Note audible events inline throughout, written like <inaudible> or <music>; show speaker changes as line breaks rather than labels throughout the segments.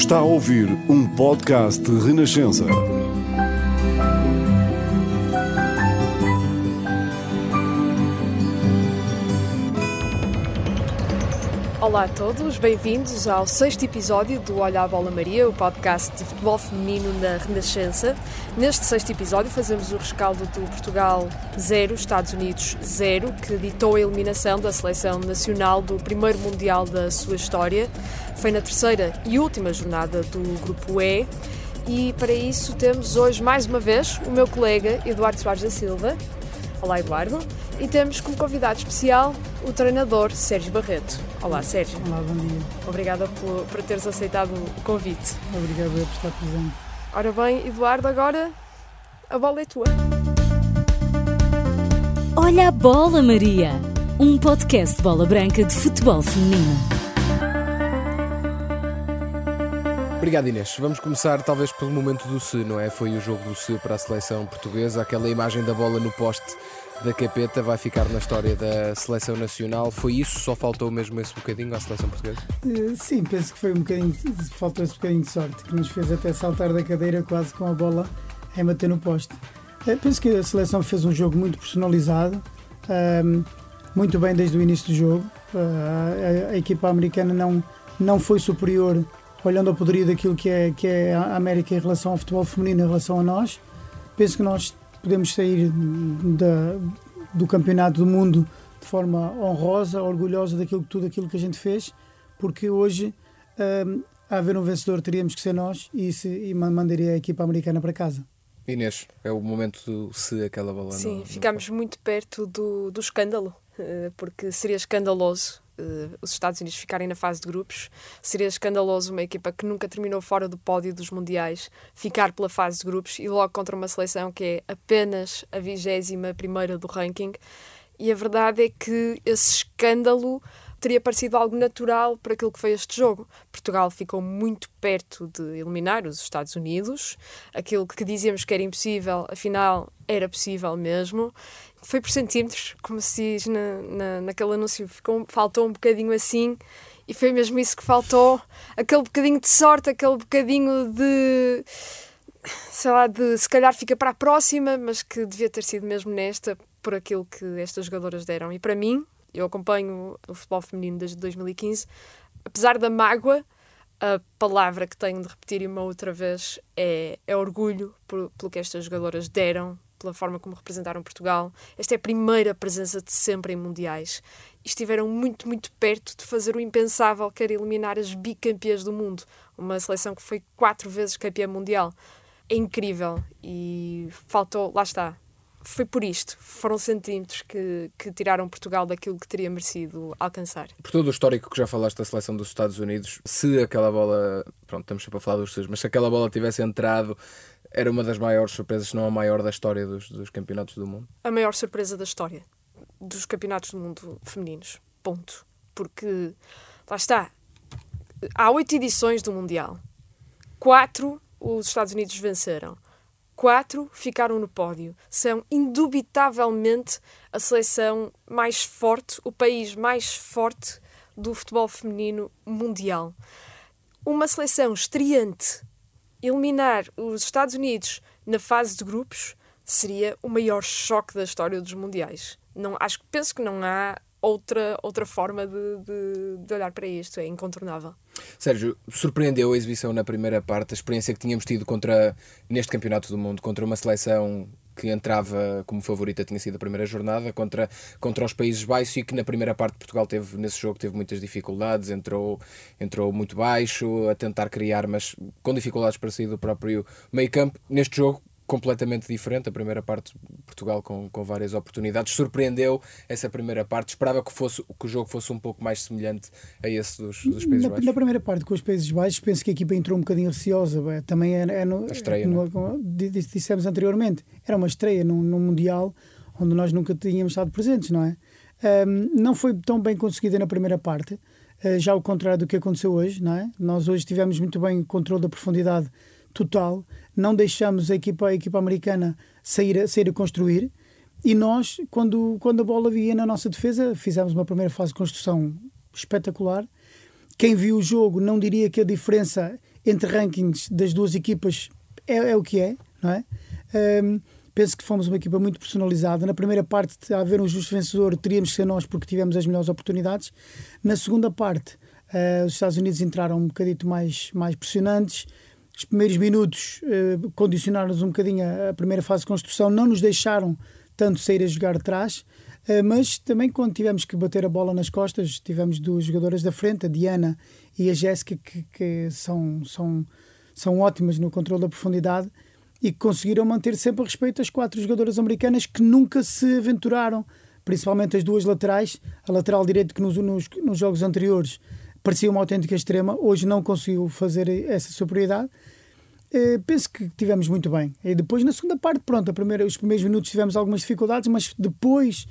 Está a ouvir um podcast de Renascença.
Olá a todos, bem-vindos ao sexto episódio do Olha a Bola Maria, o podcast de futebol feminino na Renascença. Neste sexto episódio fazemos o rescaldo do Portugal 0, Estados Unidos 0, que ditou a eliminação da seleção nacional do primeiro Mundial da sua história. Foi na terceira e última jornada do Grupo E. E para isso temos hoje mais uma vez o meu colega Eduardo Soares da Silva. Olá Eduardo. E temos como convidado especial o treinador Sérgio Barreto. Olá Sérgio.
Olá, bom dia.
Obrigada por, por teres aceitado o convite.
Obrigado por estar presente.
Ora bem, Eduardo, agora a bola é tua.
Olha a bola, Maria! Um podcast de bola branca de futebol feminino.
Obrigado Inês. Vamos começar talvez pelo momento do se, não é? Foi o jogo do se para a seleção portuguesa, aquela imagem da bola no poste da capeta vai ficar na história da seleção nacional. Foi isso? Só faltou mesmo esse bocadinho à seleção portuguesa?
Eh, Sim, penso que foi um bocadinho, faltou esse bocadinho de sorte, que nos fez até saltar da cadeira quase com a bola a bater no poste. Eh, Penso que a seleção fez um jogo muito personalizado, ehm, muito bem desde o início do jogo. Eh, a, a equipa americana não, não foi superior, olhando ao poderio daquilo que é, que é a América em relação ao futebol feminino, em relação a nós. Penso que nós podemos sair da, do campeonato do mundo de forma honrosa, orgulhosa daquilo tudo aquilo que a gente fez, porque hoje hum, a haver um vencedor teríamos que ser nós e, se, e ma- mandaria a equipa americana para casa.
Inês, é o momento do se aquela bola
Sim, ficámos muito perto do, do escândalo, eh, porque seria escandaloso eh, os Estados Unidos ficarem na fase de grupos, seria escandaloso uma equipa que nunca terminou fora do pódio dos mundiais ficar pela fase de grupos e logo contra uma seleção que é apenas a vigésima primeira do ranking. E a verdade é que esse escândalo teria parecido algo natural para aquilo que foi este jogo. Portugal ficou muito perto de eliminar os Estados Unidos. Aquilo que dizíamos que era impossível, afinal, era possível mesmo. Foi por centímetros, como se diz na, na, naquele anúncio. Ficou, faltou um bocadinho assim. E foi mesmo isso que faltou. Aquele bocadinho de sorte, aquele bocadinho de sei lá, de se calhar fica para a próxima, mas que devia ter sido mesmo nesta, por aquilo que estas jogadoras deram. E para mim, eu acompanho o futebol feminino desde 2015, apesar da mágoa, a palavra que tenho de repetir uma outra vez é, é orgulho por, pelo que estas jogadoras deram, pela forma como representaram Portugal. Esta é a primeira presença de sempre em mundiais. E estiveram muito, muito perto de fazer o impensável, que era eliminar as bicampeãs do mundo. Uma seleção que foi quatro vezes campeã mundial. É incrível. E faltou, lá está. Foi por isto. Foram centímetros que, que tiraram Portugal daquilo que teria merecido alcançar.
Por todo o histórico que já falaste da seleção dos Estados Unidos, se aquela bola, pronto, estamos sempre a falar dos seus, mas se aquela bola tivesse entrado, era uma das maiores surpresas, se não a maior da história dos, dos campeonatos do mundo.
a maior surpresa da história dos campeonatos do mundo femininos. Ponto. Porque, lá está, há oito edições do Mundial. Quatro os Estados Unidos venceram. Quatro ficaram no pódio. São indubitavelmente a seleção mais forte, o país mais forte do futebol feminino mundial. Uma seleção estreante eliminar os Estados Unidos na fase de grupos seria o maior choque da história dos mundiais. Não, acho que penso que não há outra, outra forma de, de, de olhar para isto, é incontornável.
Sérgio, surpreendeu a exibição na primeira parte, a experiência que tínhamos tido contra, neste Campeonato do Mundo, contra uma seleção que entrava como favorita, tinha sido a primeira jornada, contra, contra os Países Baixos e que na primeira parte Portugal teve, nesse jogo, teve muitas dificuldades, entrou, entrou muito baixo, a tentar criar, mas com dificuldades para sair do próprio meio campo. Neste jogo, completamente diferente, a primeira parte Portugal com, com várias oportunidades, surpreendeu essa primeira parte, esperava que, fosse, que o jogo fosse um pouco mais semelhante a esse dos, dos Países
Na,
Baixos.
na primeira parte, com os Países Baixos, penso que a equipa entrou um bocadinho receosa. Também é, é no,
A estreia,
é no- como di- dissemos anteriormente, era uma estreia num, num Mundial onde nós nunca tínhamos estado presentes, não é? Ahm, não foi tão bem conseguida na primeira parte, ah, já ao contrário do que aconteceu hoje, não é? Nós hoje tivemos muito bem o controle da profundidade total, não deixamos a equipa, a equipa americana sair sair a construir e nós, quando, quando a bola vinha na nossa defesa, fizemos uma primeira fase de construção espetacular. Quem viu o jogo não diria que a diferença entre rankings das duas equipas é, é o que é, não é? Um, penso que fomos uma equipa muito personalizada. Na primeira parte, a haver um justo vencedor, teríamos que ser nós porque tivemos as melhores oportunidades. Na segunda parte, uh, os Estados Unidos entraram um bocadito mais, mais pressionantes. Os primeiros minutos uh, condicionaram-nos um bocadinho a, a, primeira fase de construção, não nos deixaram tanto sair a jogar atrás. Uh, mas também quando tivemos que bater a bola nas costas, tivemos duas jogadoras da frente, a Diana e a Jéssica, que, que são, são, são ótimas no controle da profundidade e que conseguiram manter sempre a respeito as quatro jogadoras americanas que nunca se aventuraram, principalmente as duas laterais, a lateral direito que nos, nos, nos jogos anteriores parecia uma autêntica extrema, hoje não conseguiu fazer essa superioridade. Eh, penso que tivemos muito bem. E depois, na segunda parte, pronto, a primeira, os primeiros minutos tivemos algumas dificuldades, mas depois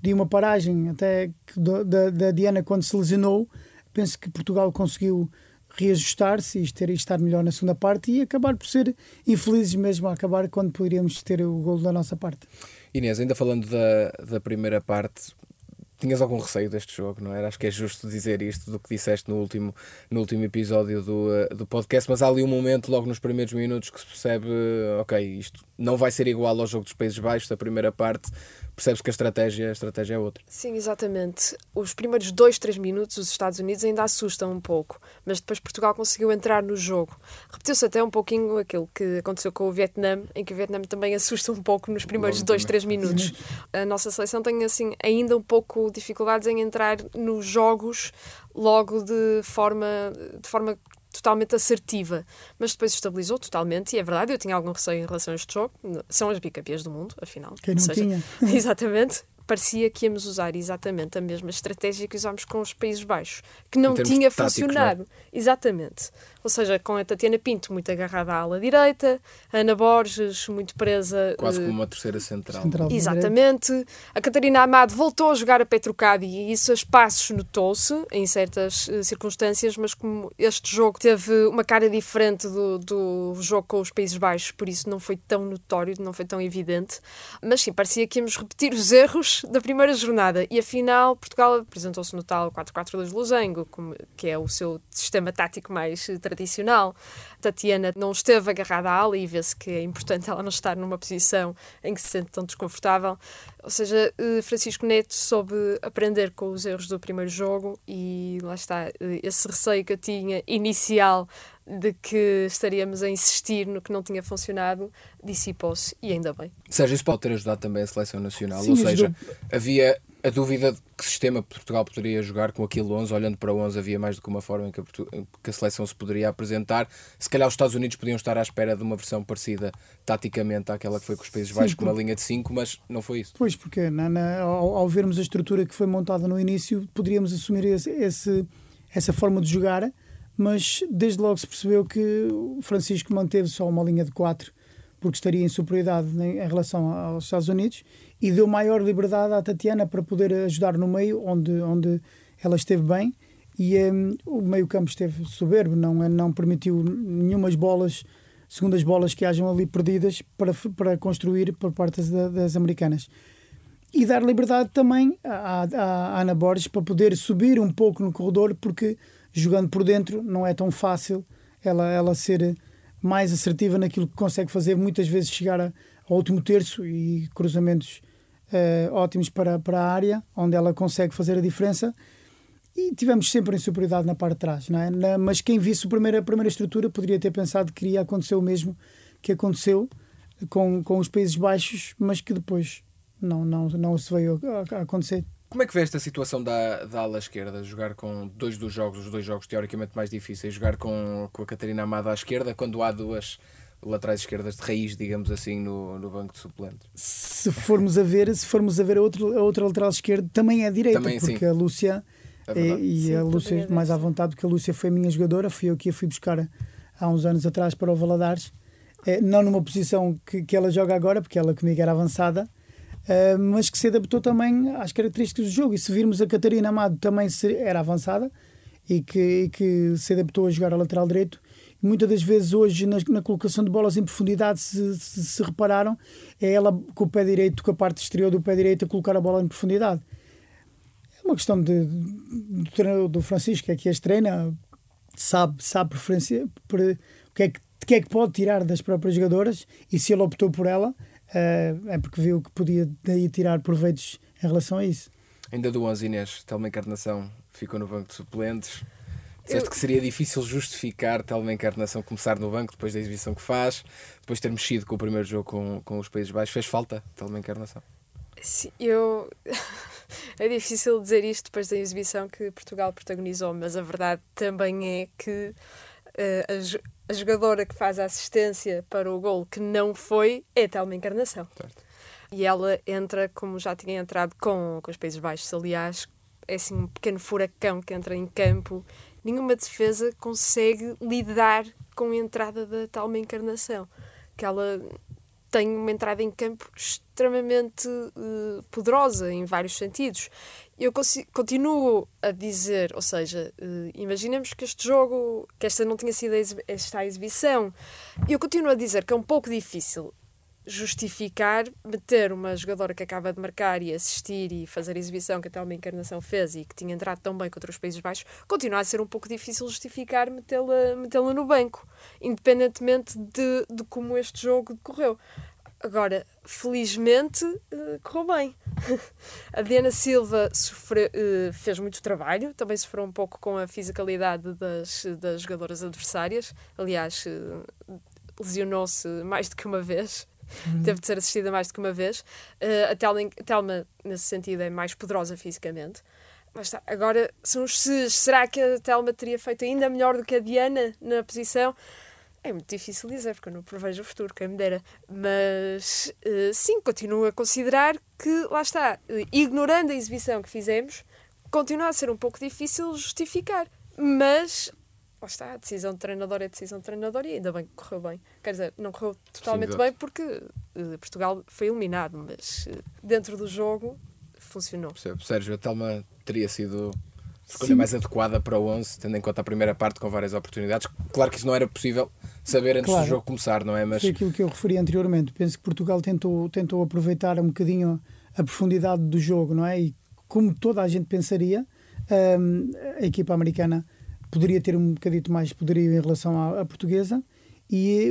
de uma paragem até da, da Diana quando se lesionou, penso que Portugal conseguiu reajustar-se e estar melhor na segunda parte e acabar por ser infelizes mesmo a acabar quando poderíamos ter o gol da nossa parte.
Inês, ainda falando da, da primeira parte, tinhas algum receio deste jogo, não era? Acho que é justo dizer isto do que disseste no último, no último episódio do, uh, do podcast, mas há ali um momento, logo nos primeiros minutos, que se percebe, ok, isto não vai ser igual ao jogo dos Países Baixos da primeira parte, percebes que a estratégia, a estratégia é outra.
Sim, exatamente. Os primeiros dois, três minutos os Estados Unidos ainda assustam um pouco, mas depois Portugal conseguiu entrar no jogo. Repetiu-se até um pouquinho aquilo que aconteceu com o Vietnã, em que o Vietnã também <laughs> assusta um pouco nos primeiros Logo dois, também. três minutos. <laughs> A nossa seleção tem assim ainda um pouco dificuldades em entrar nos jogos logo de forma, de forma totalmente assertiva, mas depois estabilizou totalmente, e é verdade, eu tinha algum receio em relação a este jogo. São as bicampeãs do mundo, afinal.
Quem não seja, tinha? <laughs>
exatamente parecia que íamos usar exatamente a mesma estratégia que usámos com os Países Baixos, que não tinha táticos, funcionado. Não é? Exatamente. Ou seja, com a Tatiana Pinto muito agarrada à ala direita, a Ana Borges muito presa.
Quase uh, como uma terceira central. central
Exatamente. A Catarina Amado voltou a jogar a Petrocadi e isso a espaços notou-se em certas uh, circunstâncias, mas como este jogo teve uma cara diferente do, do jogo com os Países Baixos, por isso não foi tão notório, não foi tão evidente. Mas sim, parecia que íamos repetir os erros da primeira jornada e afinal Portugal apresentou-se no tal 4-4-2 de Losango, que é o seu sistema tático mais eh, tradicional. Tatiana não esteve agarrada à ala e vê-se que é importante ela não estar numa posição em que se sente tão desconfortável. Ou seja, eh, Francisco Neto soube aprender com os erros do primeiro jogo e lá está, eh, esse receio que eu tinha inicial de que estaríamos a insistir no que não tinha funcionado, dissipou-se e ainda bem.
Seja, isso pode ter ajudado também a seleção nacional, Sim, ou seja, havia a dúvida de que sistema Portugal poderia jogar com aquele 11, olhando para o 11 havia mais do que uma forma em que a, que a, seleção se poderia apresentar. Se calhar os Estados Unidos podiam estar à espera de uma versão parecida taticamente àquela que foi com os Países Baixos, com uma linha de 5, mas não foi isso.
Pois, porque na, na, ao, ao, vermos a estrutura que foi montada no início, poderíamos assumir esse, esse, essa forma de jogar, mas desde logo se percebeu que o Francisco manteve só uma linha de 4 porque estaria em superioridade em relação aos Estados Unidos e deu maior liberdade à Tatiana para poder ajudar no meio, onde, onde ela esteve bem. E um, o meio-campo esteve soberbo, não, não permitiu nenhumas bolas, segundas bolas que hajam ali perdidas para, para construir por parte das, das americanas. E dar liberdade também à, à, à Ana Borges para poder subir um pouco no corredor, porque jogando por dentro não é tão fácil ela, ela ser mais assertiva naquilo que consegue fazer, muitas vezes chegar a, ao último terço e cruzamentos uh, ótimos para, para a área, onde ela consegue fazer a diferença. E tivemos sempre em superioridade na parte de trás, não é? Na, mas quem visse a primeira, a primeira estrutura poderia ter pensado que iria acontecer o mesmo que aconteceu com, com os Países Baixos, mas que depois não, não, não se veio a, a acontecer.
Como é que vê esta situação da, da ala esquerda? Jogar com dois dos jogos, os dois jogos teoricamente mais difíceis, jogar com, com a Catarina Amada à esquerda, quando há duas laterais esquerdas de raiz, digamos assim, no, no banco de suplentes.
Se formos a ver, se formos a ver a, outro, a outra lateral esquerda, também é direita, também, porque sim. a Lúcia é e sim, a Lúcia é mais à vontade, porque a Lúcia foi a minha jogadora, fui eu que a fui buscar há uns anos atrás para o Valadares, é, não numa posição que, que ela joga agora, porque ela comigo era avançada, mas que se adaptou também às características do jogo. E se virmos a Catarina Amado também era avançada e que, e que se adaptou a jogar a lateral direito muitas das vezes hoje na, na colocação de bolas em profundidade, se, se, se, repararam, é ela com o pé direito, com a parte exterior do pé direito, a colocar a bola em profundidade. É uma questão de, do, do Francisco, é que as treina, sabe, sabe preferência, por, o que, é que, que é que pode tirar das próprias jogadoras e se ele optou por ela, é porque viu que podia daí tirar proveitos em relação a isso.
Ainda do 11, Inês, Telma Encarnação ficou no banco de suplentes. Disseste eu... que seria difícil justificar Telma Encarnação começar no banco depois da exibição que faz, depois de ter mexido com o primeiro jogo com, com os Países Baixos. Fez falta Telma Encarnação?
Sim, eu. <laughs> é difícil dizer isto depois da exibição que Portugal protagonizou, mas a verdade também é que uh, a, a, jogadora que faz a assistência para o gol que não foi é a Telma Encarnação. Certo. E ela entra, como já tinha entrado com, com os Países Baixos, aliás, é assim um pequeno furacão que entra em campo. Nenhuma defesa consegue lidar com a entrada da Telma Encarnação. Que ela tem uma entrada em campo extremamente uh, poderosa em vários sentidos. Eu continuo a dizer, ou seja, uh, imaginemos que este jogo, que esta não tinha sido esta exibição, eu continuo a dizer que é um pouco difícil justificar meter uma jogadora que acaba de marcar e assistir e fazer a exibição que até uma encarnação fez e que tinha entrado tão bem contra os Países Baixos, continua a ser um pouco difícil justificar metê-la metê no banco, independentemente de, de como este jogo decorreu. Agora, felizmente, uh, correu bem. <laughs> a Diana Silva sofreu, uh, fez muito trabalho, também sofreu um pouco com a fisicalidade das, das jogadoras adversárias. Aliás, uh, lesionou-se mais do que uma vez. Uhum. Teve de ser assistida mais do que uma vez. A, Telma, nesse sentido, é mais poderosa fisicamente. Mas está, agora, são os se. Será que a Telma teria feito ainda melhor do que a Diana na posição? É muito difícil dizer, porque eu não prevejo o futuro, quem me dera. Mas uh, sim, continuo a considerar que, lá está, uh, ignorando a exibição que fizemos, continua a ser um pouco difícil justificar. Mas lá está, a decisão de treinador é decisão de treinador e ainda bem que correu bem. Quer dizer, não correu totalmente Sim, bem porque uh, Portugal foi eliminado, mas uh, dentro do jogo funcionou.
Percebo. Sérgio, a Telma teria sido escolha Sim. mais adequada para o 11, tendo em conta a primeira parte com várias oportunidades. Claro que isso não era possível saber antes claro. do jogo começar, não é?
Mas... Foi aquilo que eu referi anteriormente. Penso que Portugal tentou, tentou aproveitar um bocadinho a profundidade do jogo, não é? E como toda a gente pensaria, um, a equipa americana poderia ter um bocadito mais poderio em relação à, à portuguesa e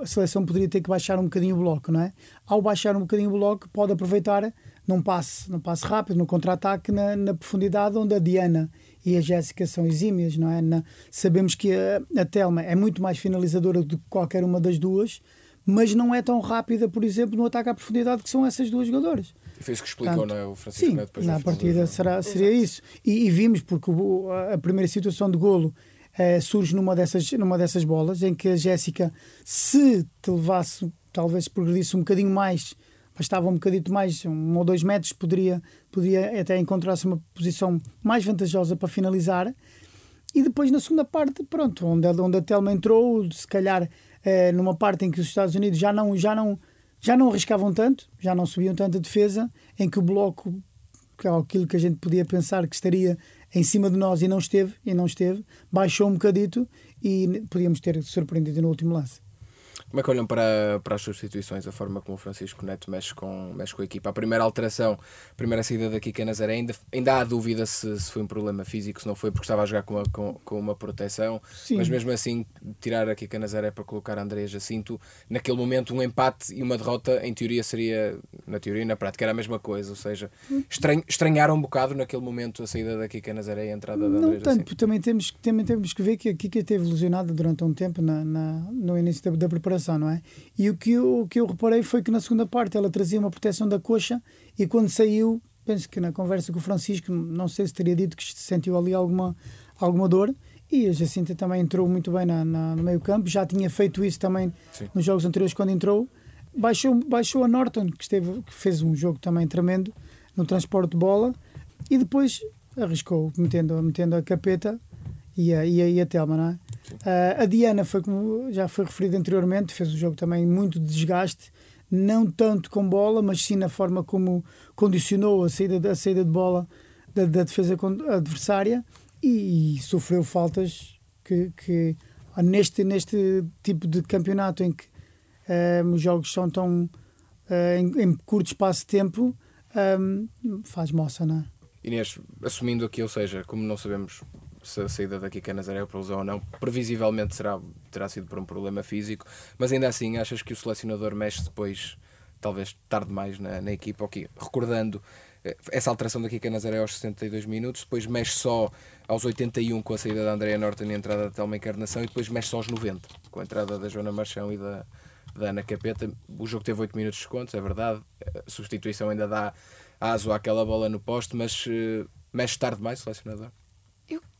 a seleção poderia ter que baixar um bocadinho o bloco, não é? Ao baixar um bocadinho o bloco, pode aproveitar num passe, num passe rápido, no contra-ataque, na, na, profundidade onde a Diana e a Jéssica são exímias, não é? Na, sabemos que a, a Telma é muito mais finalizadora do que qualquer uma das duas, mas não é tão rápida, por exemplo, no ataque à profundidade que são essas duas jogadoras.
E foi isso que explicou, Portanto, não é? O Francisco
sim, depois na partida será, seria isso. E, e, vimos, porque o, a primeira situação de golo eh, surge numa dessas, numa dessas bolas, em que a Jéssica, se te levasse, talvez progredisse um bocadinho mais, bastava um bocadito mais, um ou dois metros, poderia, poderia até encontrar-se uma posição mais vantajosa para finalizar. E depois, na segunda parte, pronto, onde, onde a Telma entrou, se calhar eh, numa parte em que os Estados Unidos já não, já não já não arriscavam tanto, já não subiam tanta defesa, em que o bloco, que é aquilo que a gente podia pensar que estaria em cima de nós e não esteve, e não esteve, baixou um bocadito e podíamos ter surpreendido no último lance.
Como é que olham para, para as substituições, a forma como o Francisco Neto mexe com, mexe com a equipa? A primeira alteração, a primeira saída da Kika Nazaré, ainda, ainda há dúvida se, se foi um problema físico, se não foi porque estava a jogar com uma, com, com uma proteção, Sim. mas mesmo assim, tirar a Kika Nazaré para colocar André Jacinto, naquele momento, um empate e uma derrota, em teoria seria, na teoria e na prática, era a mesma coisa, ou seja, estranho, estranharam um bocado naquele momento a saída da Kika Nazaré e a entrada da André
Não tanto, também temos, também temos que ver que a Kika esteve lesionada durante um tempo na, na no início da, da preparação não é? E o que, eu, o que eu reparei foi que na segunda parte ela trazia uma proteção da coxa e quando saiu, penso que na conversa com o Francisco, não sei se teria dito que sentiu ali alguma, alguma dor. E a Jacinta também entrou muito bem na, na no meio campo, já tinha feito isso também Sim. nos jogos anteriores quando entrou. Baixou, baixou a Norton, que, esteve, que fez um jogo também tremendo no transporte de bola, e depois arriscou, metendo, metendo a capeta e a, e a, e a Telma, não é? Uh, a Diana foi como já foi referido anteriormente, fez um jogo também muito de desgaste, não tanto com bola, mas sim na forma como condicionou a saída, a saída de bola da, da defesa adversária e, e, sofreu faltas que, que neste, neste tipo de campeonato em que uh, os jogos são tão uh, em, em, curto espaço de tempo, um, faz moça, não é?
Inês, assumindo aqui, ou seja, como não sabemos se a saída da Kika Nazaré por lesão ou não. Previsivelmente será, terá sido por um problema físico, mas ainda assim, achas que o selecionador mexe depois, talvez tarde demais na, na equipa? Ok, recordando eh, essa alteração da Kika Nazaré aos 62 minutos, depois mexe só aos 81 com a saída da Andrea Norton e a entrada da Telma Encarnação, e depois mexe só aos 90 com a entrada da Joana Marchão e da, da Ana Capeta. O jogo teve 8 minutos de descontos, é verdade. A substituição ainda dá aso àquela bola no poste, mas uh, mexe tarde demais o selecionador.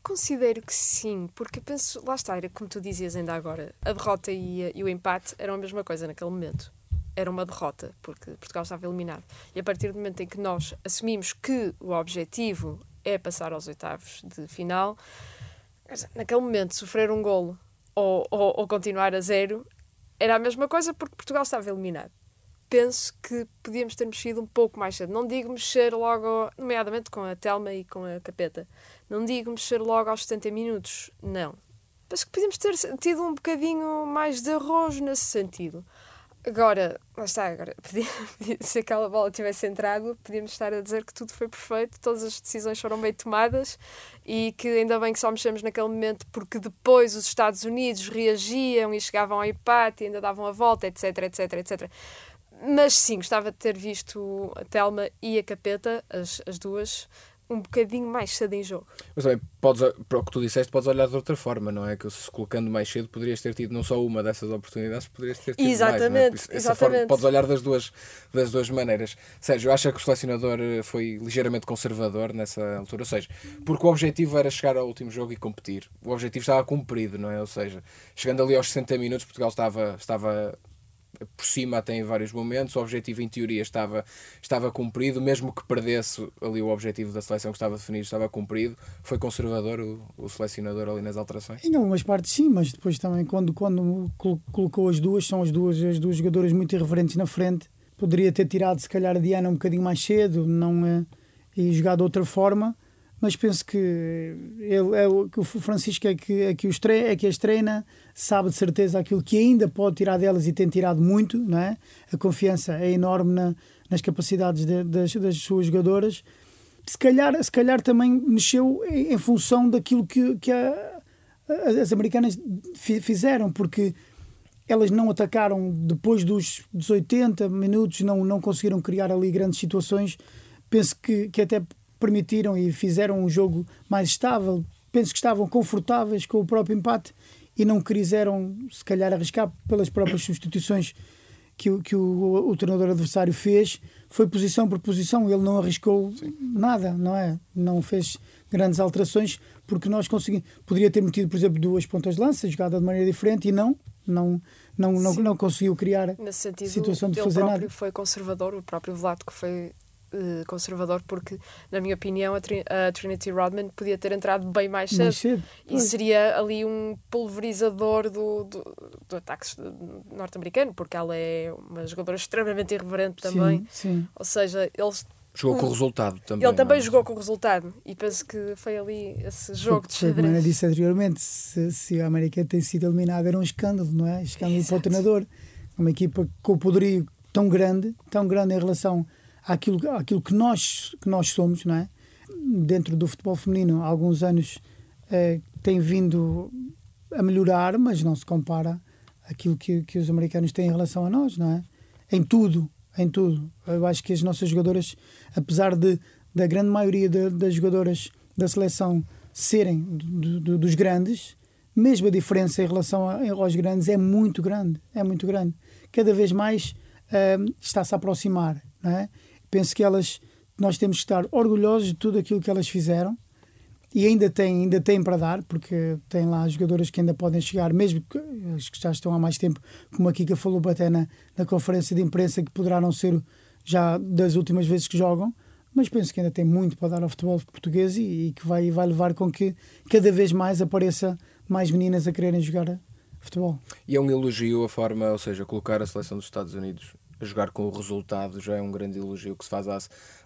Considero que sim, porque penso, lá está, era como tu dizias ainda agora, a derrota e, e, o empate eram a mesma coisa naquele momento. Era uma derrota, porque Portugal estava eliminado. E a partir do momento em que nós assumimos que o objetivo é passar aos oitavos de final, naquele momento sofrer um golo ou, ou, ou continuar a zero era a mesma coisa porque Portugal estava eliminado penso que podíamos ter mexido um pouco mais cedo. Não digo mexer logo, nomeadamente com a Telma e com a Capeta, não digo mexer logo aos 70 minutos, não. Penso que podíamos ter tido um bocadinho mais de arroz nesse sentido. Agora, lá está, agora, <laughs> podia, se aquela bola tivesse entrado, podíamos estar a dizer que tudo foi perfeito, todas as decisões foram bem tomadas e que ainda bem que só mexemos naquele momento porque depois os Estados Unidos reagiam e chegavam ao empate e ainda davam a volta, etc, etc, etc. Mas sim, gostava de ter visto a Telma e a Capeta, as, as duas, um bocadinho mais cedo em jogo.
Mas também, podes, para o que tu disseste, podes olhar de outra forma, não é? Que se colocando mais cedo poderias ter tido não só uma dessas oportunidades, poderias ter tido
exatamente,
mais.
É? Exatamente. Forma,
podes olhar das duas, das duas maneiras. Sérgio, acha que o selecionador eh, foi ligeiramente conservador nessa altura? Ou seja, porque o objetivo era chegar ao último jogo e competir. O objetivo estava cumprido, não é? Ou seja, chegando ali aos 60 minutos, Portugal estava, estava por cima até em vários momentos. O objetivo, em teoria, estava, estava cumprido, mesmo que perdesse ali o objetivo da seleção que estava definido, estava cumprido. Foi conservador o, o selecionador ali nas alterações?
Em algumas partes, sim, mas depois também, quando, quando colocou as duas, são as duas, as duas jogadoras muito irreverentes na frente. Poderia ter tirado, se calhar, a Diana um bocadinho mais cedo não, é, e jogado de outra forma mas penso que ele é o que o Francisco é que, é que, os é que as treina, sabe de certeza aquilo que ainda pode tirar delas e tem tirado muito, não é? A confiança é enorme na, nas capacidades de, das, das suas jogadoras. Se calhar, se calhar também mexeu em, em função daquilo que, que a, as americanas fizeram, porque elas não atacaram depois dos, dos 80 minutos, não, não conseguiram criar ali grandes situações. Penso que, que até permitiram e fizeram um jogo mais estável. Penso que estavam confortáveis com o próprio empate e não quiseram, se calhar, arriscar pelas próprias substituições que, o, que o, o treinador adversário fez. Foi posição por posição, ele não arriscou Sim. nada, não é? Não fez grandes alterações porque nós conseguimos. Poderia ter metido, por exemplo, duas pontas de lança, jogada de maneira diferente e não. Não, não, não, não conseguiu criar
Nesse sentido,
situação de fazer nada.
foi conservador, o próprio Vlatko foi uh, conservador, porque, na minha opinião, a, Trin a, Trinity Rodman podia ter entrado bem mais cedo,
mais cedo
e seria ali um pulverizador do, do, do ataque norte-americano, porque ela é uma jogadora extremamente irreverente também.
Sim, sim.
Ou seja, eles
Jogou com o resultado também.
Ele também é? jogou com o resultado e penso que foi ali esse jogo de xadrez. Como
eu disse anteriormente, se, se a América tem sido eliminada era um escândalo, não é? Escândalo Exato. para o treinador. Uma equipa com o poderio tão grande, tão grande em relação àquilo, àquilo que, nós, que nós somos, não é? Dentro do futebol feminino, há alguns anos eh, tem vindo a melhorar, mas não se compara aquilo que, que os americanos têm em relação a nós, não é? Em tudo, em tudo. Eu acho que as nossas jogadoras, apesar de da grande maioria de, das jogadoras da seleção serem do, do, dos grandes, mesmo a diferença em relação a, aos grandes é muito grande, é muito grande. Cada vez mais uh, está-se a aproximar, é? Penso que elas, nós temos que estar orgulhosos de tudo aquilo que elas fizeram e ainda têm, ainda têm para dar, porque tem lá jogadoras que ainda podem chegar, mesmo que, as que já estão há mais tempo, como a Kika falou até na, na conferência de imprensa, que poderá não ser já das últimas vezes que jogam, mas penso que ainda tem muito para dar ao futebol português e, e que vai, vai levar com que cada vez mais apareça mais meninas a quererem jogar futebol.
E é um elogio a forma, ou seja, colocar a seleção dos Estados Unidos jogar com o resultado já é um grande elogio que se faz à,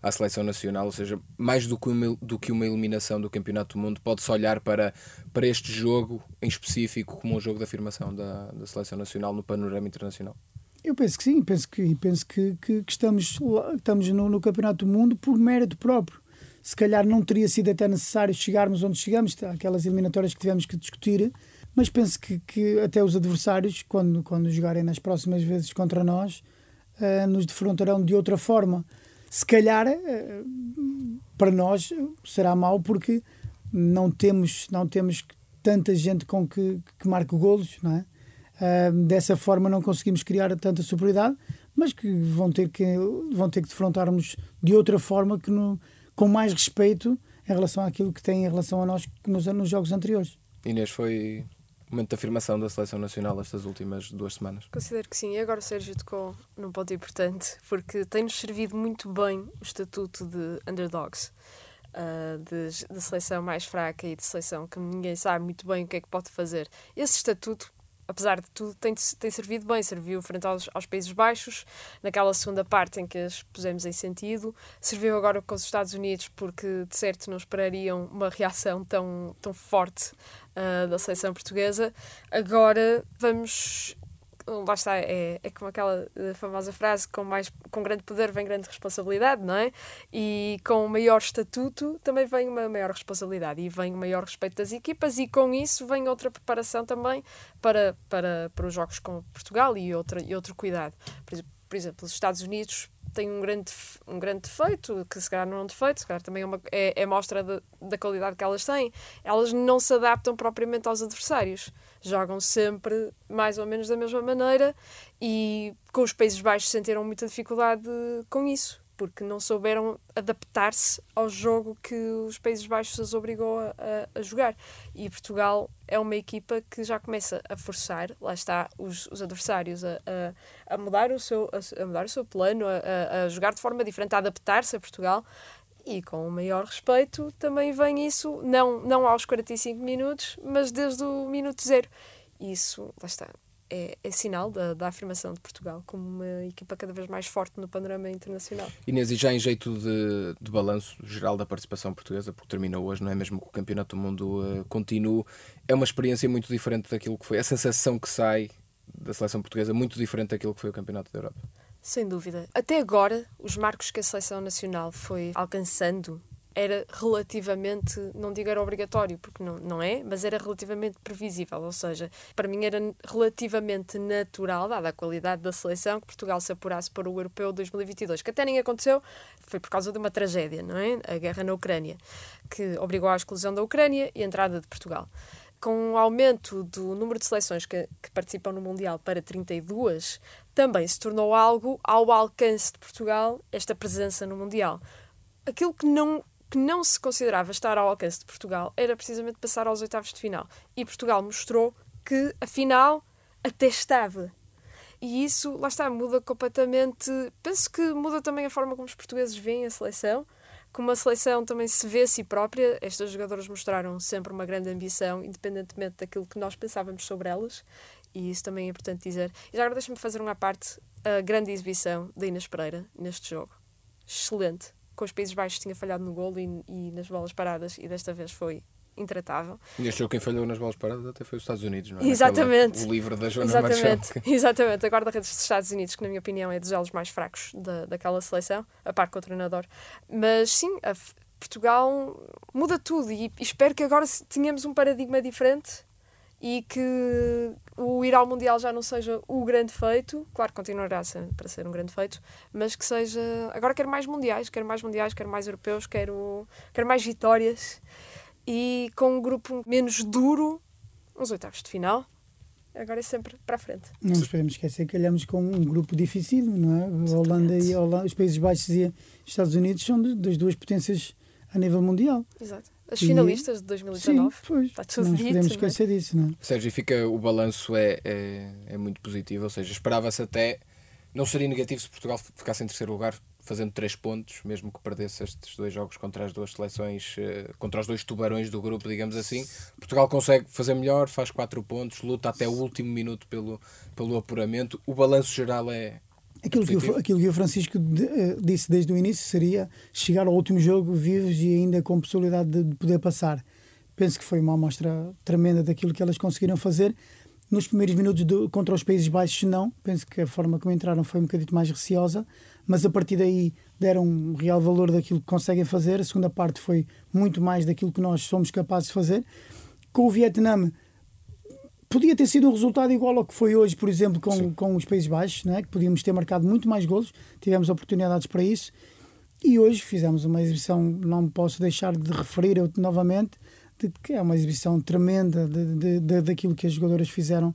à seleção nacional, ou seja, mais do que, uma, do que uma eliminação do Campeonato do Mundo, pode-se olhar para, para este jogo em específico como um jogo de afirmação da, da seleção nacional no panorama internacional.
Eu penso que sim, penso que, penso que, que, que estamos, estamos no, no Campeonato do Mundo por mérito próprio. se calhar não teria sido até necessário chegarmos onde chegamos, aquelas eliminatórias que tivemos que discutir, mas penso que, que até os adversários, quando, quando jogarem nas próximas vezes contra nós, uh, nos defrontarão de outra forma. Se calhar, uh, para nós, será mau porque não temos, não temos tanta gente com que, que marque golos, não é? Uh, dessa forma não conseguimos criar tanta superioridade, mas que vão ter que, vão ter que defrontar-nos de outra forma, que no, com mais respeito em relação àquilo que têm em relação a nós nos, nos jogos anteriores.
Inês, foi momento de afirmação da seleção nacional estas últimas duas semanas?
Considero que sim. E agora o Sérgio tocou num ponto importante, porque tem-nos servido muito bem o estatuto de underdogs. Uh, de, de, seleção mais fraca e de seleção que ninguém sabe muito bem o que é que pode fazer. Esse estatuto apesar de tudo, tem, tem servido bem. Serviu frente aos, aos, Países Baixos, naquela segunda parte em que as pusemos em sentido. Serviu agora com os Estados Unidos, porque de certo não esperariam uma reação tão, tão forte uh, da seleção portuguesa. Agora vamos lá está, é, é como aquela eh, famosa frase: com, mais, com grande poder vem grande responsabilidade, não é? E com maior estatuto também vem uma maior responsabilidade e vem um maior respeito das equipas, e com isso vem outra preparação também para, para, para os jogos com Portugal e, outra, e outro cuidado. Por exemplo, por exemplo, os Estados Unidos têm um grande, um grande defeito, que se calhar não é um defeito, se calhar também é, uma, é, é mostra de, da qualidade que elas têm. Elas não se adaptam propriamente aos adversários jogam sempre mais ou menos da mesma maneira e com os Países Baixos sentiram muita dificuldade com isso, porque não souberam adaptar-se ao jogo que os Países Baixos os obrigou a, a, jogar. E Portugal é uma equipa que já começa a forçar, lá está, os, os adversários a, a, a, mudar o seu, a, mudar o seu plano, a, jogar de forma diferente, a adaptar-se a Portugal e com o maior respeito também vem isso, não, não aos 45 minutos, mas desde o minuto zero. Isso, lá está, é, é, sinal da, da afirmação de Portugal como uma equipa cada vez mais forte no panorama internacional.
Inês, e já em jeito de, de balanço geral da participação portuguesa, porque termina hoje, não é mesmo que o Campeonato do Mundo uh, continue, é uma experiência muito diferente daquilo que foi, a sensação que sai da seleção portuguesa, muito diferente daquilo que foi o Campeonato da Europa.
Sem dúvida. Até agora, os marcos que a seleção nacional foi alcançando era relativamente, não digo era obrigatório, porque não, não é, mas era relativamente previsível. Ou seja, para mim era relativamente natural, dada a qualidade da seleção, que Portugal se apurasse para o Europeu 2022, que até nem aconteceu, foi por causa de uma tragédia, não é? A guerra na Ucrânia, que obrigou à exclusão da Ucrânia e a entrada de Portugal com o aumento do número de seleções que, que, participam no Mundial para 32, também se tornou algo ao alcance de Portugal esta presença no Mundial. Aquilo que não, que não se considerava estar ao alcance de Portugal era precisamente passar aos oitavos de final. E Portugal mostrou que, afinal, até estava. E isso, lá está, muda completamente. Penso que muda também a forma como os portugueses veem a seleção como a seleção também se vê a si própria, estas jogadoras mostraram sempre uma grande ambição, independentemente daquilo que nós pensávamos sobre elas, e isso também é importante dizer. E já agora deixa-me fazer uma parte, a grande exibição da Inês Pereira neste jogo. Excelente. Com os Países Baixos tinha falhado no golo e, e nas bolas paradas, e desta vez foi intratável.
Neste jogo quem falhou nas bolas paradas até foi os Estados Unidos, não é?
Exatamente.
Aquela, o livro da Joana
Exatamente. Marchal. <laughs> Exatamente. A guarda-redes dos Estados Unidos, que na minha opinião é dos elos mais fracos da, daquela seleção, a par com o treinador. Mas sim, Portugal muda tudo e, e espero que agora tenhamos um paradigma diferente e que o ir ao Mundial já não seja o grande feito, claro que continuará para ser um grande feito, mas que seja. Agora quero mais mundiais, quero mais mundiais, quero mais europeus, quero, quero mais vitórias e com um grupo menos duro, uns oitavos de final. Agora é sempre para a frente.
Não nos podemos esquecer que olhamos com um grupo difícil, não é? A Holanda e a Holanda, os Países Baixos e Estados Unidos são das duas potências a nível mundial.
Exato. As finalistas e... de 2019. Sim,
pois. Está tudo não nos podemos esquecer é? disso, não é?
Sérgio, fica, o balanço é, é, é muito positivo, ou seja, esperava-se até. Não seria negativo se Portugal ficasse em terceiro lugar, fazendo três pontos, mesmo que perdesse estes dois jogos contra as duas seleções, eh, contra os dois tubarões do grupo, digamos assim. Portugal consegue fazer melhor, faz quatro pontos, luta até o último minuto pelo, pelo apuramento. O balanço geral é.
Aquilo que, o, aquilo que o Francisco de, uh, disse desde o início seria chegar ao último jogo vivos e ainda com possibilidade de, de poder passar. Penso que foi uma amostra tremenda daquilo que elas conseguiram fazer nos primeiros minutos do, contra os Países Baixos, não. Penso que a forma como entraram foi um bocadinho mais receosa, mas a partir daí deram um real valor daquilo que conseguem fazer. A segunda parte foi muito mais daquilo que nós somos capazes de fazer. Com o Vietnã, podia ter sido um resultado igual ao que foi hoje, por exemplo, com, com os Países Baixos, né? que podíamos ter marcado muito mais golos, tivemos oportunidades para isso. E hoje fizemos uma exibição, não posso deixar de referir eu, novamente, de que é uma exibição tremenda de, de, de, daquilo que as jogadoras fizeram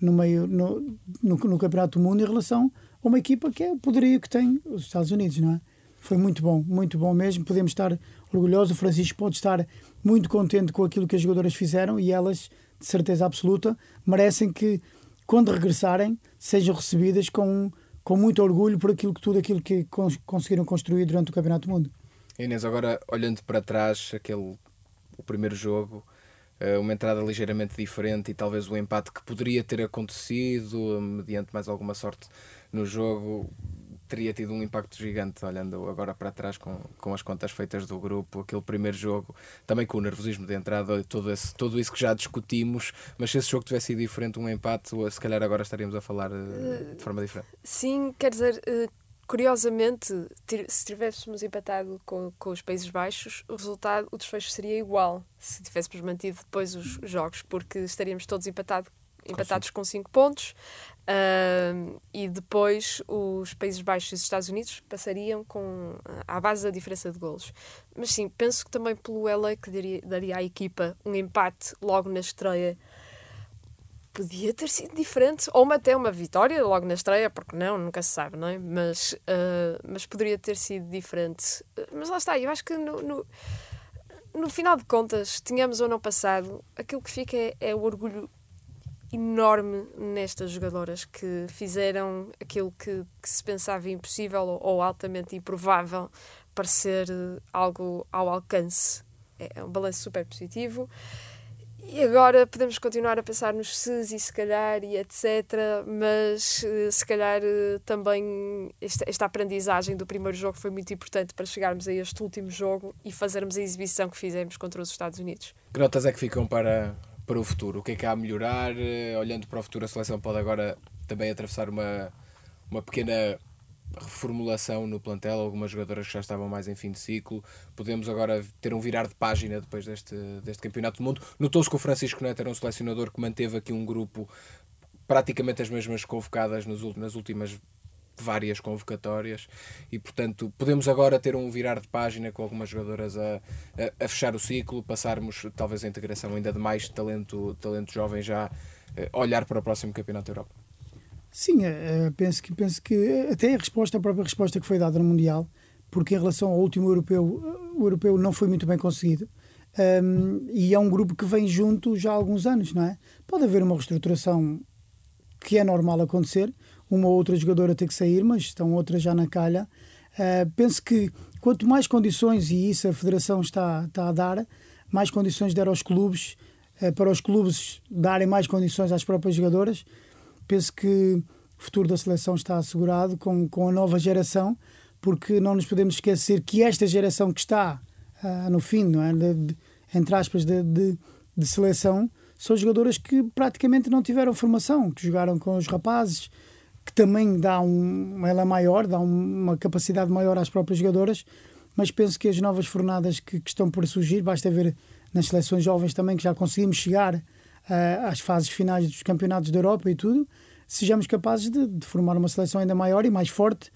no meio no, no, no, Campeonato do Mundo em relação a uma equipa que é o poderio que tem os Estados Unidos, não é? Foi muito bom, muito bom mesmo. Podemos estar orgulhosos. O Francisco pode estar muito contente com aquilo que as jogadoras fizeram e elas, de certeza absoluta, merecem que, quando regressarem, sejam recebidas com, com muito orgulho por aquilo que tudo aquilo que conseguiram construir durante o Campeonato do Mundo.
Inês, agora olhando para trás, aquele o primeiro jogo, eh, uma entrada ligeiramente diferente e talvez o empate que poderia ter acontecido, mediante mais alguma sorte no jogo, teria tido um impacto gigante, olhando agora para trás com, com as contas feitas do grupo, aquele primeiro jogo, também com o nervosismo de entrada, todo, esse, tudo isso que já discutimos, mas se esse jogo tivesse sido diferente, um empate, se calhar agora estaríamos a falar eh, de forma diferente.
Sim, quer dizer, eh, curiosamente, se tivéssemos empatado com, com os Países Baixos, o resultado, o desfecho seria igual se tivéssemos mantido depois os jogos, porque estaríamos todos empatado, empatados com 5 pontos uh, e depois os Países Baixos e os Estados Unidos passariam com, à base da diferença de golos. Mas sim, penso que também pelo LA que daria, daria à equipa um empate logo na estreia podia ter sido diferente, ou até uma vitória logo na estreia, porque não, nunca se sabe, não é? Mas, uh, mas poderia ter sido diferente. Mas lá está, eu acho que no, no, no final de contas, tínhamos ou não passado, aquilo que fica é, é o orgulho enorme nestas jogadoras que fizeram aquilo que, que se pensava impossível ou, ou altamente improvável parecer algo ao alcance. É, é um balanço super positivo. E agora podemos continuar a pensar nos ses e se calhar e etc. Mas eh, se calhar eh, também esta, esta aprendizagem do primeiro jogo foi muito importante para chegarmos a este último jogo e fazermos a exibição que fizemos contra os Estados Unidos.
Que notas é que ficam para, para o futuro? O que é que há a melhorar? Eh, olhando para o futuro, a seleção pode agora também atravessar uma, uma pequena reformulação no plantel, algumas jogadoras que já estavam mais em fim de ciclo. Podemos agora ter um virar de página depois deste, deste Campeonato do Mundo. Notou-se que o Francisco Neto era um selecionador que manteve aqui um grupo praticamente as mesmas convocadas nas últimas várias convocatórias e portanto podemos agora ter um virar de página com algumas jogadoras a, a, a fechar o ciclo, passarmos talvez a integração ainda de mais talento, talento jovem já eh, olhar para o próximo Campeonato da Europa.
Sim, é, é, penso, que, penso que até a resposta, a própria resposta que foi dada no Mundial, porque em relação ao último europeu, o europeu não foi muito bem conseguido. Um, e é um grupo que vem junto já há alguns anos, não é? Pode haver uma reestruturação que é normal acontecer, uma ou outra jogadora ter que sair, mas estão outras já na calha. Uh, penso que quanto mais condições, e isso a Federação está, está a dar, mais condições der aos clubes, uh, para os clubes darem mais condições às próprias jogadoras, penso que o futuro da seleção está assegurado com, com a nova geração, porque não nos podemos esquecer que esta geração que está uh, no fim, não é? De, de, entre aspas, de, de, de, seleção, são jogadoras que praticamente não tiveram formação, que jogaram com os rapazes, que também dá um, ela maior, dá uma capacidade maior às próprias jogadoras, mas penso que as novas fornadas que, que estão por surgir, basta ver nas seleções jovens também que já conseguimos chegar uh, às fases finais dos campeonatos da Europa e tudo, sejamos capazes de, de, formar uma seleção ainda maior e mais forte,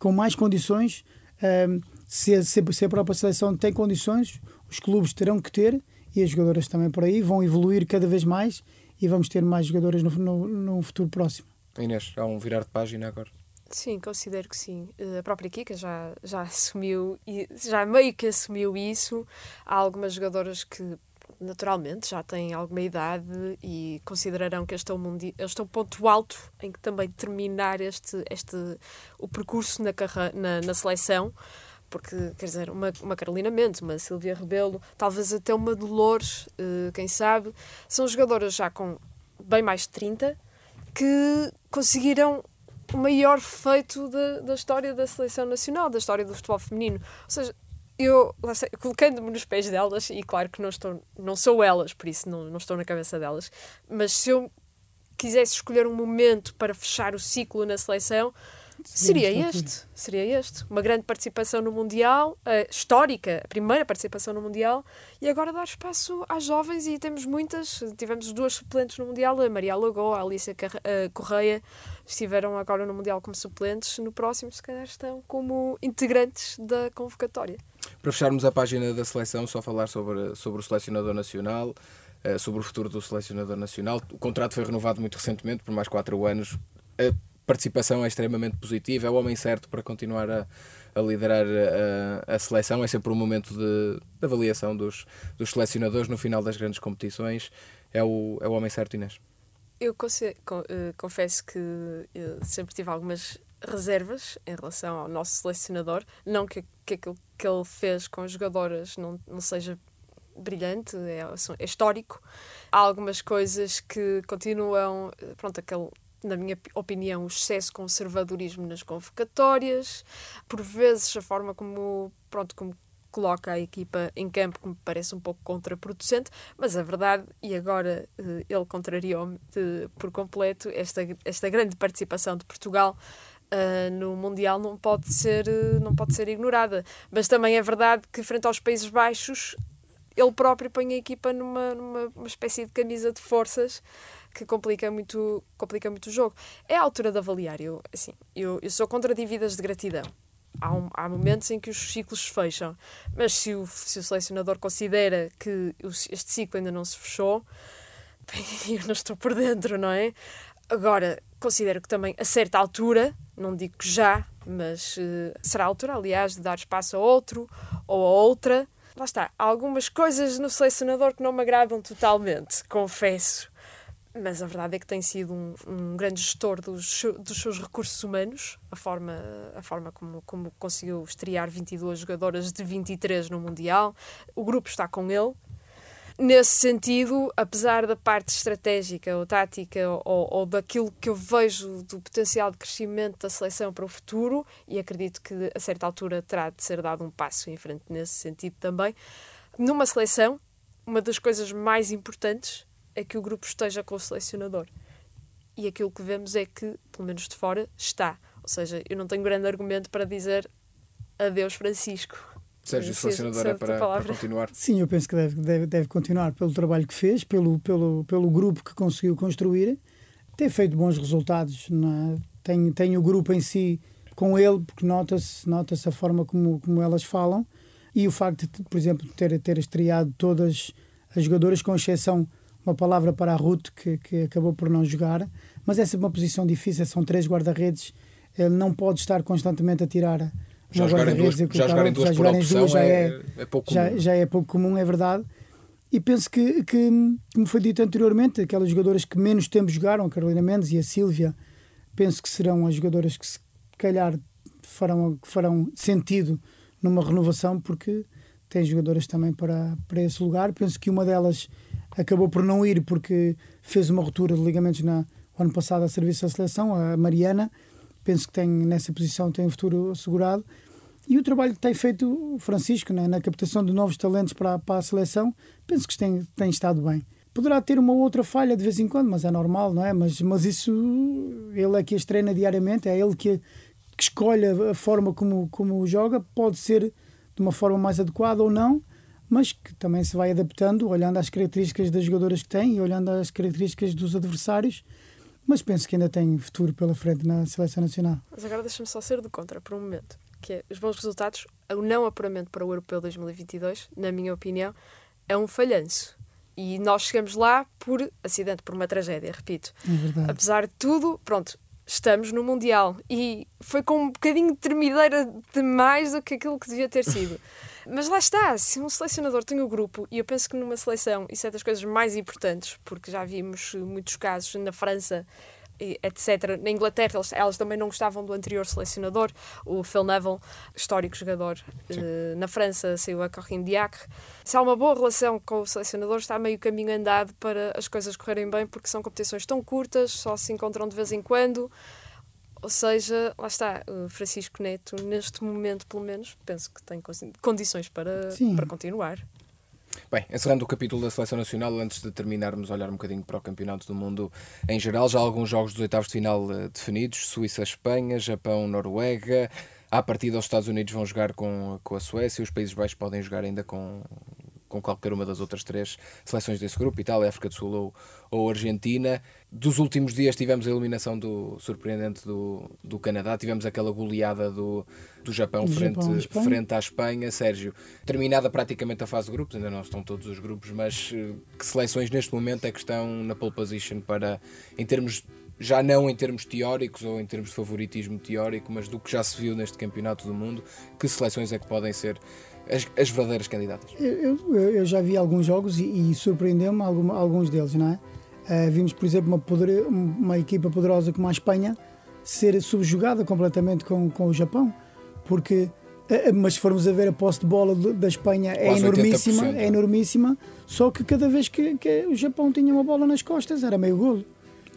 com mais condições. Uh, se, se, se, a própria seleção tem condições, os clubes terão que ter e as jogadoras também por aí vão evoluir cada vez mais e vamos ter mais jogadoras no, no, no futuro próximo.
Inês, há um virar de página agora?
Sim, considero que sim. Eh, a própria Kika já, já <laughs> assumiu, já meio que assumiu isso. Há algumas jogadoras que naturalmente já têm alguma idade e considerarão que este é mundi este é ponto alto em que também terminar este, este, o percurso na, na, na seleção porque, quer dizer, uma, uma Carolina Mendes, uma Silvia Rebelo, talvez até uma Dolores, uh, quem sabe, são jogadoras já com bem mais de 30 que conseguiram o maior feito da, da história da seleção nacional, da história do futebol feminino. Ou seja, eu colocando-me nos pés delas, e claro que não, estou, não sou elas, por isso não, não estou na cabeça delas, mas se eu quisesse escolher um momento para fechar o ciclo na seleção, seria este. Seria este. Uma grande participação no Mundial, uh, histórica, a primeira participação no Mundial, e agora dar espaço às jovens, e temos muitas. Tivemos duas suplentes no Mundial, a Maria Lagoa, a Alicia uh, Correia, estiveram agora no Mundial como suplentes. No próximo, se calhar, estão como integrantes da convocatória.
Para fecharmos a página da seleção, só falar sobre, sobre o selecionador nacional. Eh, sobre o futuro do selecionador nacional. O contrato foi renovado muito recentemente, por mais quatro anos. Participação é extremamente positiva, é o homem certo para continuar a, a liderar a, a, seleção. É sempre um momento de, de, avaliação dos, dos selecionadores no final das grandes competições. É o, é o homem certo, Inês.
Eu eh, confesso que sempre tive algumas reservas em relação ao nosso selecionador. Não que, que aquilo que ele fez com as jogadoras não, não seja brilhante, é, é histórico. Há algumas coisas que continuam, pronto, aquele na minha opinião, o excesso de conservadorismo nas convocatórias, por vezes a forma como, pronto, como coloca a equipa em campo, que me parece um pouco contraproducente, mas a verdade, e agora eh, ele contrariou-me por completo, esta, esta grande participação de Portugal Uh, no Mundial não pode, ser, não pode ser ignorada. Mas também é verdade que, frente aos Países Baixos, ele próprio põe a equipa numa, numa espécie de camisa de forças que complica muito, complica muito o jogo. É a altura de avaliar. Eu, assim, eu, eu sou contra dívidas de gratidão. Há, um, há momentos em que os ciclos se fecham, mas se o, se o selecionador considera que este ciclo ainda não se fechou, <laughs> eu não estou por dentro, não é? Agora, considero que também a certa altura, não digo já, mas uh, será a altura, aliás, de dar espaço a outro ou a outra lá está, há algumas coisas no selecionador que não me agradam totalmente, confesso. Mas a verdade é que tem sido um, um grande gestor dos, dos seus recursos humanos, a forma, a forma como, como conseguiu estrear 22 jogadoras de 23 no Mundial. O grupo está com ele, nesse sentido, apesar da parte estratégica ou tática ou, ou, daquilo que eu vejo do potencial de crescimento da seleção para o futuro, e acredito que a certa altura terá de ser dado um passo em frente nesse sentido também, numa seleção, uma das coisas mais importantes é que o grupo esteja com o selecionador. E aquilo que vemos é que, pelo menos de fora, está. Ou seja, eu não tenho grande argumento para dizer adeus, Francisco
Sérgio, selecionador, é para, para, continuar?
Sim, eu penso que deve, deve, deve continuar pelo trabalho que fez, pelo, pelo, pelo grupo que conseguiu construir. Tem feito bons resultados. É? Tem, tem o grupo em si com ele, porque nota-se nota a forma como, como elas falam. E o facto de, por exemplo, ter, ter estreado todas as jogadoras, com exceção uma palavra para a Ruth, que, que acabou por não jogar. Mas essa é uma posição difícil, são três guarda-redes. Ele não pode estar constantemente a tirar
já jogar em duas, já duas por opção já é, é, é, pouco
já, comum. Já é pouco comum, é verdade. E penso que, que, como foi dito anteriormente, aquelas jogadoras que menos tempo jogaram, a Carolina Mendes e a Sílvia, penso que serão as jogadoras que se calhar farão, farão sentido numa renovação, porque tem jogadoras também para, para esse lugar. Penso que uma delas acabou por não ir porque fez uma ruptura de ligamentos na, ano passado a serviço da seleção, a Mariana, penso que tem nessa posição tem um futuro assegurado. E o trabalho que tem feito o Francisco né, na captação de novos talentos para, para a seleção, penso que tem, tem estado bem. Poderá ter uma outra falha de vez em quando, mas é normal, não é? Mas, mas isso ele é que as treina diariamente, é ele que, que escolhe a forma como, como joga, pode ser de uma forma mais adequada ou não, mas que também se vai adaptando, olhando às características das jogadoras que tem e olhando às características dos adversários mas penso que ainda tem futuro pela frente na seleção nacional.
Mas agora deixa-me só ser do contra por um momento, que é os bons resultados, o não apuramento para o Europeu 2022, na minha opinião, é um falhanço. E nós chegamos lá por acidente, por uma tragédia, repito.
É verdade.
Apesar de tudo, pronto, estamos no Mundial e foi com um bocadinho de tremideira demais do que aquilo que devia ter sido. <laughs> Mas lá está, se um selecionador tem o grupo, e eu penso que numa seleção isso é das coisas mais importantes, porque já vimos muitos casos na França etc. Na Inglaterra, elas, elas, também não gostavam do anterior selecionador, o Phil Neville, histórico jogador. Uh, na França saiu a Corinne Diacre. Se há uma boa relação com o selecionador, está meio caminho andado para as coisas correrem bem, porque são competições tão curtas, só se encontram de vez em quando. Ou seja, lá está, o Francisco Neto, neste momento, pelo menos, penso que tem condições para, para continuar.
Bem, encerrando o capítulo da Seleção Nacional, antes de terminarmos, olhar um bocadinho para o Campeonato do Mundo em geral, já há alguns jogos dos oitavos de final uh, definidos, Suíça-Espanha, Japão-Noruega, à partida os Estados Unidos vão jogar com, com a Suécia, os Países Baixos podem jogar ainda com, com qualquer uma das outras três seleções desse grupo, Itália, África do Sul ou, ou Argentina. Dos últimos dias tivemos a eliminação do surpreendente do, do Canadá, tivemos aquela goleada do, do Japão,
Do
frente,
Japão à Espanha.
frente à Espanha. Sérgio, terminada praticamente a fase de grupos, ainda não estão todos os grupos, mas eh, que seleções neste momento é que estão na pole position para, em termos já não em termos teóricos ou em termos de favoritismo teórico, mas do que já se viu neste campeonato do mundo, que seleções é que podem ser as, as verdadeiras candidatas?
Eu, eu- já vi alguns jogos e, e surpreendeu-me alguns deles, não é? Eh, vimos, por exemplo, uma, podere- uma equipa poderosa como a Espanha ser subjugada completamente com, com o Japão, porque eh, mas se formos a ver a posse de bola da Espanha é
Quase
enormíssima,
80%,
é enormíssima, só que cada vez que, que o Japão tinha uma bola nas costas era meio golo.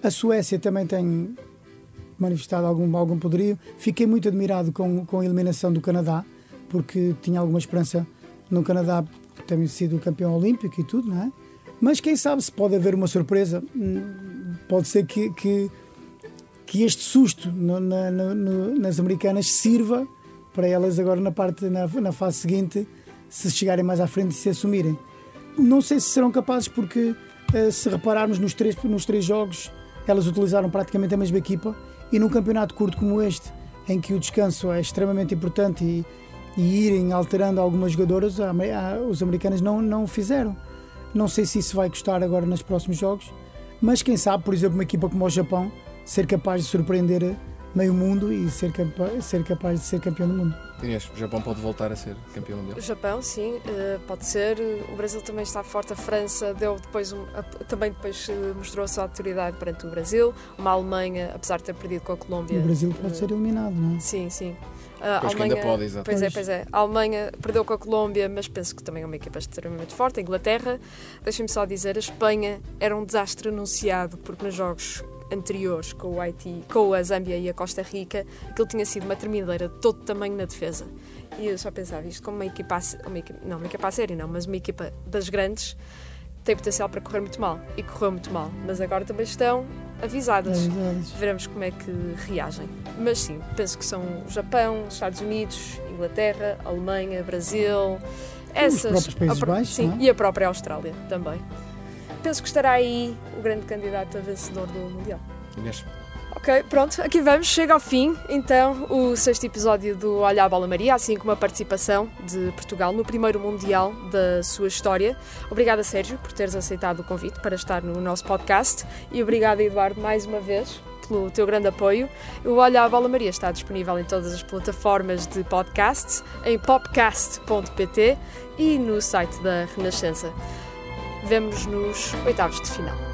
A Suécia também tem manifestado algum, algum poderio. Fiquei muito admirado com, com a eliminação do Canadá, porque tinha alguma esperança no Canadá ter sido campeão olímpico e tudo, não é? Mas quem sabe se pode haver uma surpresa. Hum, Pode ser que, que, que este susto no- na- no- nas americanas sirva para elas agora na parte na, na fase seguinte se chegarem mais à frente e se assumirem. Não sei se serão capazes porque eh, se repararmos nos três, nos três jogos elas utilizaram praticamente a mesma equipa e num campeonato curto como este em que o descanso é extremamente importante e, e irem alterando algumas jogadoras os americanos não, não o fizeram. Não sei se isso vai custar agora nos próximos jogos, mas quem sabe, por exemplo, uma equipa como o Japão ser capaz de surpreender meio mundo e ser, capa ser capaz de ser campeão do mundo.
Inês, o Japão pode voltar a ser campeão mundial?
O Japão, sim, eh, pode ser. O Brasil também está forte. A França deu depois um- também depois eh, mostrou a sua autoridade perante o Brasil. Uma Alemanha, apesar de ter perdido com a Colômbia.
O Brasil pode
eh,
ser eliminado, não é?
Sim, sim. A
Pois que ainda pode, exato.
Pois é,
Pois.
é. A Alemanha perdeu com a Colômbia, mas penso que também é uma equipa extremamente forte. A Inglaterra, deixem-me só dizer, a Espanha era um desastre anunciado, porque nos jogos anteriores com o Haiti, com a Zâmbia e a Costa Rica, aquilo tinha sido uma tremideira de todo tamanho na defesa. E eu só pensava isto como uma equipa, uma equipa não uma equipa a sério, não, mas uma equipa das grandes tem potencial para correr muito mal e correu muito mal, mas agora também estão avisadas.
Avisadas.
Veremos como é que reagem. Mas sim, penso que são o Japão, Estados Unidos, Inglaterra, Alemanha, Brasil, essas.
próprios Países
a
Baixos,
Sim,
não é?
e a própria Austrália também. Penso que estará aí o grande candidato a vencedor do Mundial.
Inês?
Ok, pronto, aqui vamos, chega ao fim então o sexto episódio do Olha a Bola Maria, assim como a participação de Portugal no primeiro Mundial da sua história. Obrigada, Sérgio, por teres aceitado o convite para estar no nosso podcast e obrigada, Eduardo, mais uma vez pelo teu grande apoio. O Olha a Bola Maria está disponível em todas as plataformas de podcasts, em popcast.pt e no site da Renascença. Vemo-nos nos oitavos de final.